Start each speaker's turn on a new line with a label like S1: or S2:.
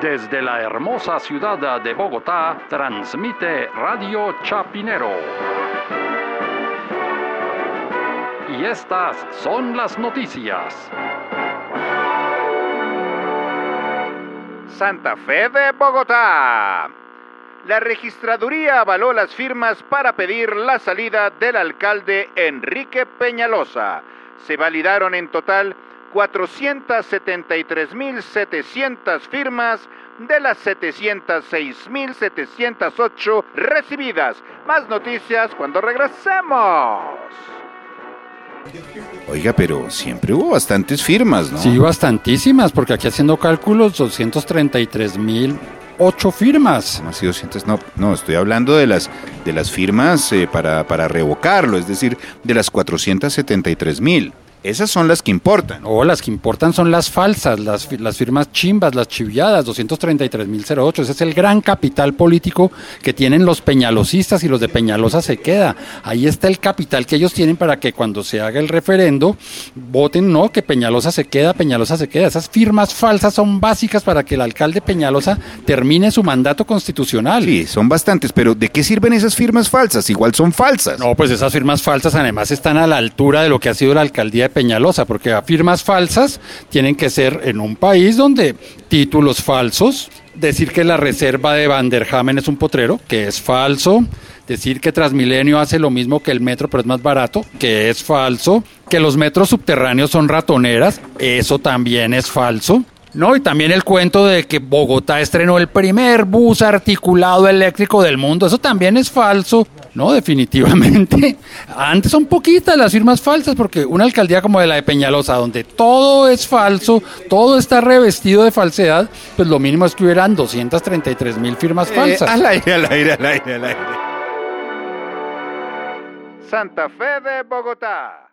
S1: Desde la hermosa ciudad de Bogotá, transmite Radio Chapinero. Y estas son las noticias.
S2: Santa Fe de Bogotá. La registraduría avaló las firmas para pedir la salida del alcalde Enrique Peñalosa. Se validaron en total 473.700 firmas de las 706.708 recibidas. Más noticias cuando regresemos.
S3: Oiga, pero siempre hubo bastantes firmas, ¿no?
S4: Sí, bastantísimas, porque aquí haciendo cálculos, 233 mil ocho firmas.
S3: ¿Cómo así 200? No, no, estoy hablando de las, de las firmas eh, para, para revocarlo, es decir, de las 473 mil. Esas son las que importan.
S4: O las que importan son las falsas, las, las firmas chimbas, las chiviadas, 233.008. Ese es el gran capital político que tienen los peñalosistas y los de Peñalosa se queda. Ahí está el capital que ellos tienen para que cuando se haga el referendo voten no, que Peñalosa se queda, Peñalosa se queda. Esas firmas falsas son básicas para que el alcalde Peñalosa termine su mandato constitucional.
S3: Sí, son bastantes, pero ¿de qué sirven esas firmas falsas? Igual son falsas.
S4: No, pues esas firmas falsas además están a la altura de lo que ha sido la alcaldía Peñalosa, porque firmas falsas tienen que ser en un país donde títulos falsos, decir que la reserva de Vanderhamen es un potrero, que es falso, decir que Transmilenio hace lo mismo que el metro pero es más barato, que es falso, que los metros subterráneos son ratoneras, eso también es falso. No, y también el cuento de que Bogotá estrenó el primer bus articulado eléctrico del mundo, eso también es falso. No, definitivamente. Antes son poquitas las firmas falsas, porque una alcaldía como de la de Peñalosa, donde todo es falso, todo está revestido de falsedad, pues lo mínimo es que hubieran 233 mil firmas falsas.
S3: Eh, al aire, al aire, al aire, al aire.
S2: Santa Fe de Bogotá.